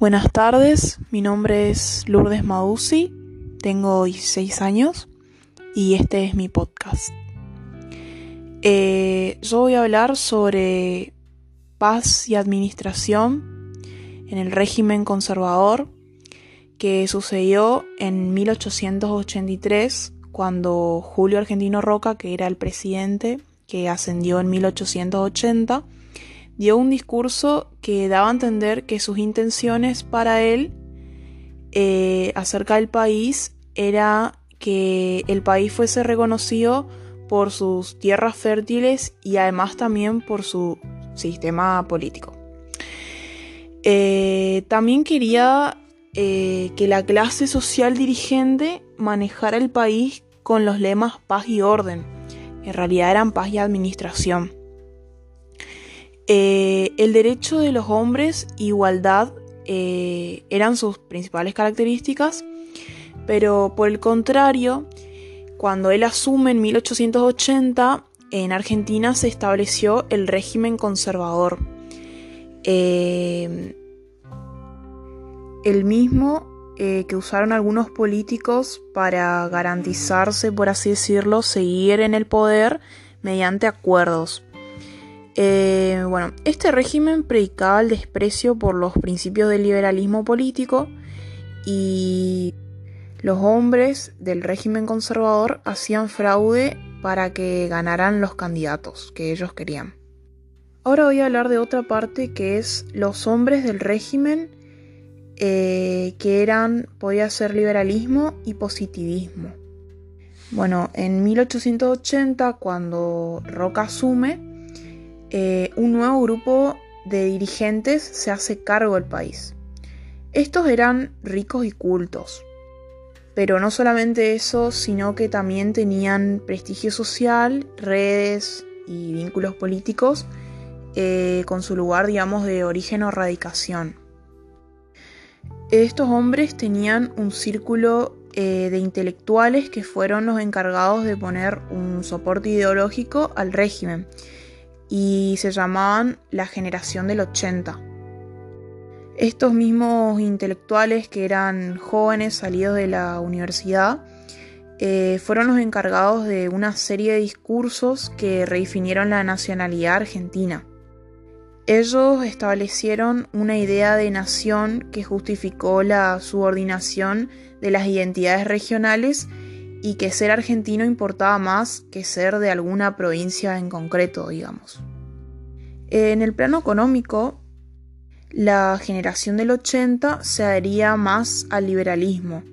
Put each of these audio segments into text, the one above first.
Buenas tardes, mi nombre es Lourdes Madusi, tengo 16 años y este es mi podcast. Eh, yo voy a hablar sobre paz y administración en el régimen conservador que sucedió en 1883 cuando Julio Argentino Roca, que era el presidente que ascendió en 1880, dio un discurso que daba a entender que sus intenciones para él eh, acerca del país era que el país fuese reconocido por sus tierras fértiles y además también por su sistema político. Eh, también quería eh, que la clase social dirigente manejara el país con los lemas paz y orden. En realidad eran paz y administración. Eh, el derecho de los hombres, igualdad, eh, eran sus principales características, pero por el contrario, cuando él asume en 1880, en Argentina se estableció el régimen conservador. Eh, el mismo que usaron algunos políticos para garantizarse, por así decirlo, seguir en el poder mediante acuerdos. Eh, bueno, este régimen predicaba el desprecio por los principios del liberalismo político y los hombres del régimen conservador hacían fraude para que ganaran los candidatos que ellos querían. Ahora voy a hablar de otra parte que es los hombres del régimen eh, que eran, podía ser liberalismo y positivismo. Bueno, en 1880, cuando Roca asume, eh, un nuevo grupo de dirigentes se hace cargo del país. Estos eran ricos y cultos, pero no solamente eso, sino que también tenían prestigio social, redes y vínculos políticos eh, con su lugar, digamos, de origen o radicación. Estos hombres tenían un círculo eh, de intelectuales que fueron los encargados de poner un soporte ideológico al régimen y se llamaban la generación del 80. Estos mismos intelectuales que eran jóvenes salidos de la universidad eh, fueron los encargados de una serie de discursos que redefinieron la nacionalidad argentina. Ellos establecieron una idea de nación que justificó la subordinación de las identidades regionales y que ser argentino importaba más que ser de alguna provincia en concreto, digamos. En el plano económico, la generación del 80 se adhería más al liberalismo.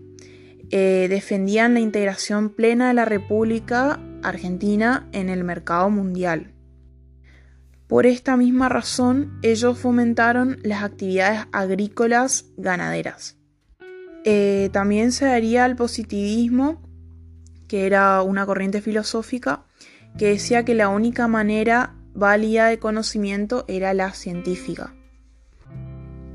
Eh, defendían la integración plena de la República Argentina en el mercado mundial. Por esta misma razón, ellos fomentaron las actividades agrícolas ganaderas. Eh, también se adhería al positivismo que era una corriente filosófica que decía que la única manera válida de conocimiento era la científica.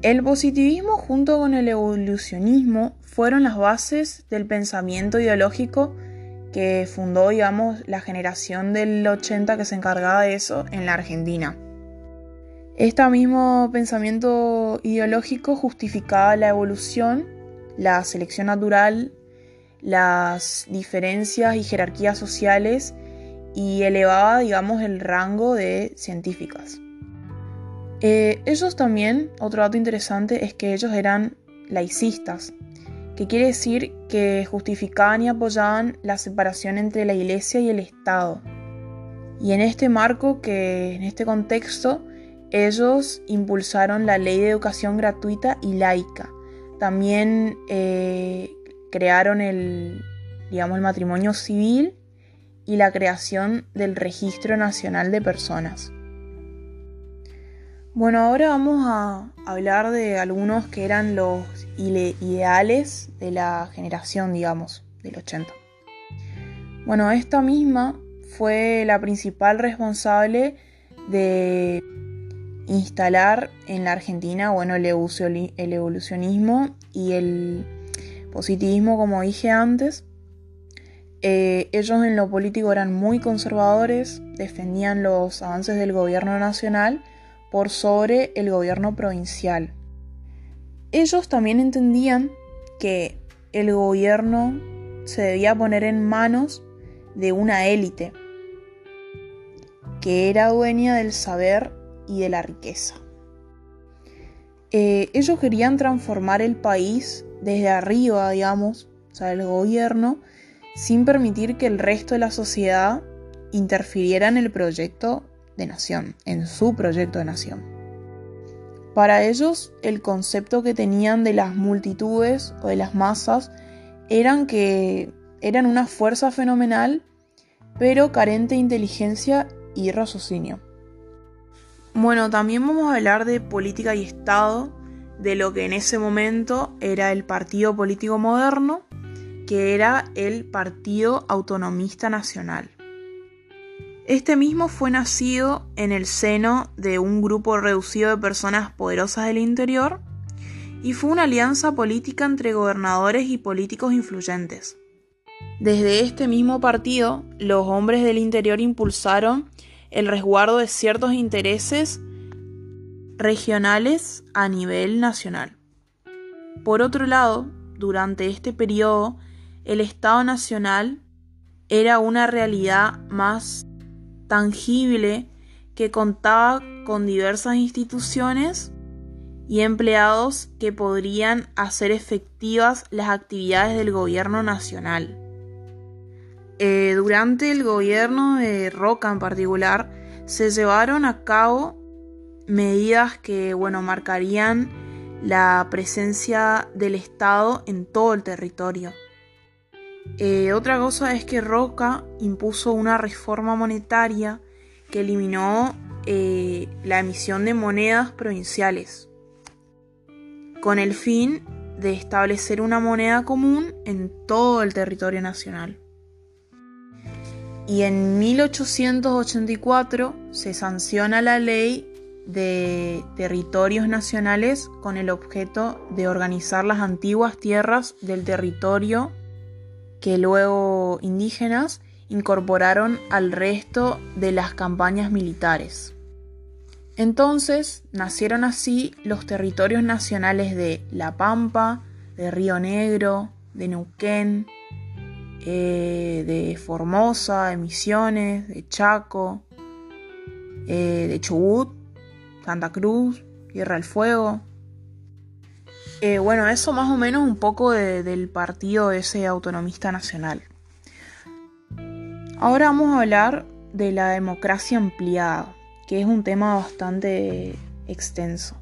El positivismo junto con el evolucionismo fueron las bases del pensamiento ideológico que fundó, digamos, la generación del 80 que se encargaba de eso en la Argentina. Este mismo pensamiento ideológico justificaba la evolución, la selección natural las diferencias y jerarquías sociales y elevaba, digamos, el rango de científicas. Eh, ellos también, otro dato interesante es que ellos eran laicistas, que quiere decir que justificaban y apoyaban la separación entre la iglesia y el Estado. Y en este marco, que en este contexto, ellos impulsaron la ley de educación gratuita y laica. También eh, crearon el, digamos, el matrimonio civil y la creación del Registro Nacional de Personas. Bueno, ahora vamos a hablar de algunos que eran los ideales de la generación, digamos, del 80. Bueno, esta misma fue la principal responsable de instalar en la Argentina, bueno, el evolucionismo y el positivismo, como dije antes. Eh, ellos en lo político eran muy conservadores, defendían los avances del gobierno nacional por sobre el gobierno provincial. ellos también entendían que el gobierno se debía poner en manos de una élite que era dueña del saber y de la riqueza. Eh, ellos querían transformar el país desde arriba, digamos, o sea, el gobierno, sin permitir que el resto de la sociedad interfiriera en el proyecto de nación, en su proyecto de nación. Para ellos, el concepto que tenían de las multitudes o de las masas eran que eran una fuerza fenomenal, pero carente de inteligencia y raciocinio. Bueno, también vamos a hablar de política y Estado, de lo que en ese momento era el partido político moderno, que era el Partido Autonomista Nacional. Este mismo fue nacido en el seno de un grupo reducido de personas poderosas del interior y fue una alianza política entre gobernadores y políticos influyentes. Desde este mismo partido, los hombres del interior impulsaron el resguardo de ciertos intereses regionales a nivel nacional. Por otro lado, durante este periodo, el Estado Nacional era una realidad más tangible que contaba con diversas instituciones y empleados que podrían hacer efectivas las actividades del gobierno nacional. Eh, durante el gobierno de Roca en particular, se llevaron a cabo medidas que bueno, marcarían la presencia del Estado en todo el territorio. Eh, otra cosa es que Roca impuso una reforma monetaria que eliminó eh, la emisión de monedas provinciales, con el fin de establecer una moneda común en todo el territorio nacional. Y en 1884 se sanciona la ley de territorios nacionales con el objeto de organizar las antiguas tierras del territorio que luego indígenas incorporaron al resto de las campañas militares. Entonces nacieron así los territorios nacionales de La Pampa, de Río Negro, de Neuquén, eh, de Formosa, de Misiones, de Chaco, eh, de Chubut, Santa Cruz, Tierra del Fuego, eh, bueno, eso más o menos un poco del partido ese autonomista nacional. Ahora vamos a hablar de la democracia ampliada, que es un tema bastante extenso.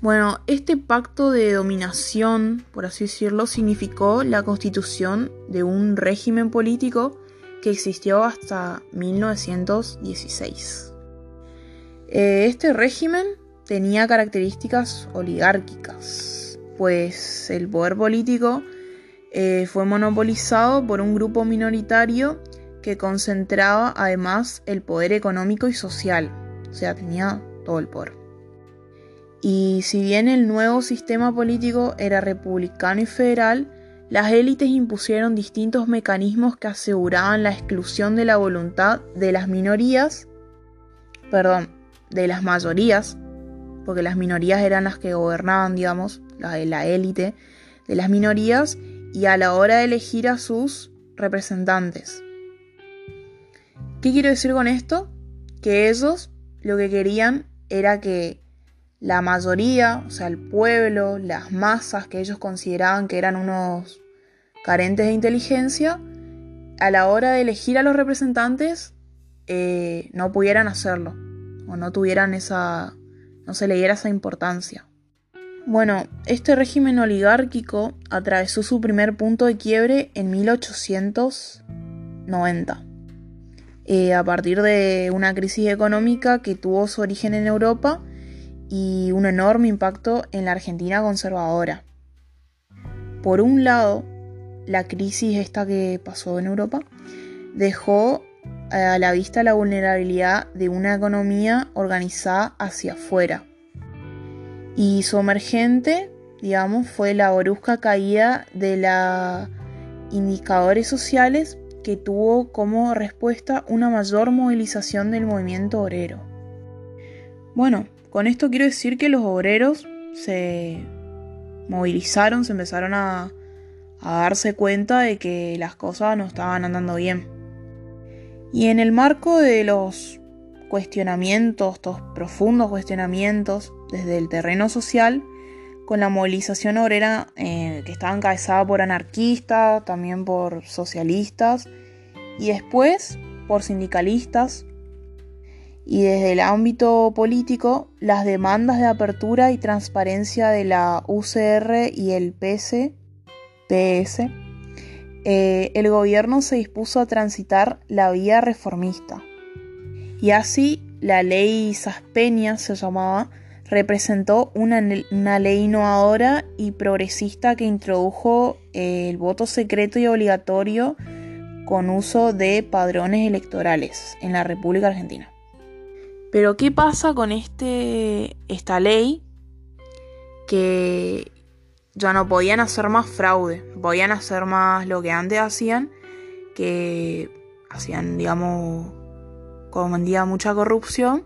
Bueno, este pacto de dominación, por así decirlo, significó la constitución de un régimen político que existió hasta 1916. Eh, este régimen tenía características oligárquicas, pues el poder político eh, fue monopolizado por un grupo minoritario que concentraba además el poder económico y social, o sea, tenía todo el poder. Y si bien el nuevo sistema político era republicano y federal, las élites impusieron distintos mecanismos que aseguraban la exclusión de la voluntad de las minorías, perdón, de las mayorías, porque las minorías eran las que gobernaban, digamos, la élite de las minorías, y a la hora de elegir a sus representantes. ¿Qué quiero decir con esto? Que ellos lo que querían era que la mayoría, o sea, el pueblo, las masas que ellos consideraban que eran unos carentes de inteligencia, a la hora de elegir a los representantes, eh, no pudieran hacerlo, o no tuvieran esa, no se le diera esa importancia. Bueno, este régimen oligárquico atravesó su primer punto de quiebre en 1890, eh, a partir de una crisis económica que tuvo su origen en Europa y un enorme impacto en la Argentina conservadora. Por un lado, la crisis esta que pasó en Europa dejó a la vista la vulnerabilidad de una economía organizada hacia afuera y su emergente, digamos, fue la brusca caída de los indicadores sociales que tuvo como respuesta una mayor movilización del movimiento obrero. Bueno, con esto quiero decir que los obreros se movilizaron, se empezaron a darse cuenta de que las cosas no estaban andando bien. Y en el marco de los cuestionamientos, estos profundos cuestionamientos desde el terreno social, con la movilización obrera eh, que estaba encabezada por anarquistas, también por socialistas y después por sindicalistas. Y desde el ámbito político, las demandas de apertura y transparencia de la UCR y el PS, PS eh, el gobierno se dispuso a transitar la vía reformista. Y así la ley Saspeña se llamaba, representó una, ley innovadora y progresista que introdujo eh, el voto secreto y obligatorio con uso de padrones electorales en la República Argentina. Pero ¿qué pasa con este, esta ley que ya no podían hacer más fraude, podían hacer más lo que antes hacían, que hacían, digamos, comandía mucha corrupción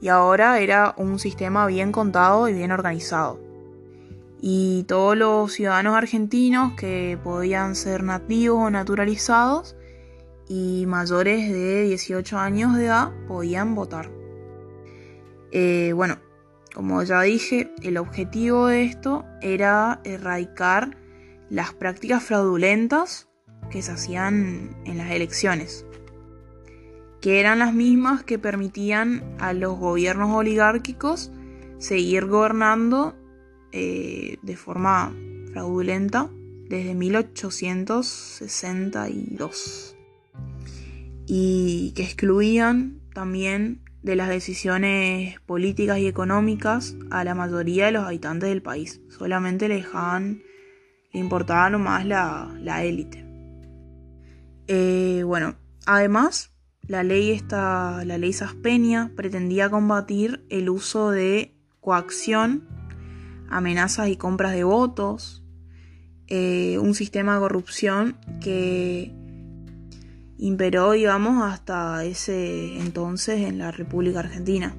y ahora era un sistema bien contado y bien organizado. Y todos los ciudadanos argentinos que podían ser nativos o naturalizados y mayores de 18 años de edad podían votar. Eh, bueno, como ya dije, el objetivo de esto era erradicar las prácticas fraudulentas que se hacían en las elecciones que eran las mismas que permitían a los gobiernos oligárquicos seguir gobernando eh, de forma fraudulenta desde 1862 y que excluían también de las decisiones políticas y económicas a la mayoría de los habitantes del país. Solamente le dejaban, le importaba nomás la, la élite. Eh, bueno, además la ley, esta, la ley Saspeña pretendía combatir el uso de coacción, amenazas y compras de votos, eh, un sistema de corrupción que imperó, digamos, hasta ese entonces en la República Argentina.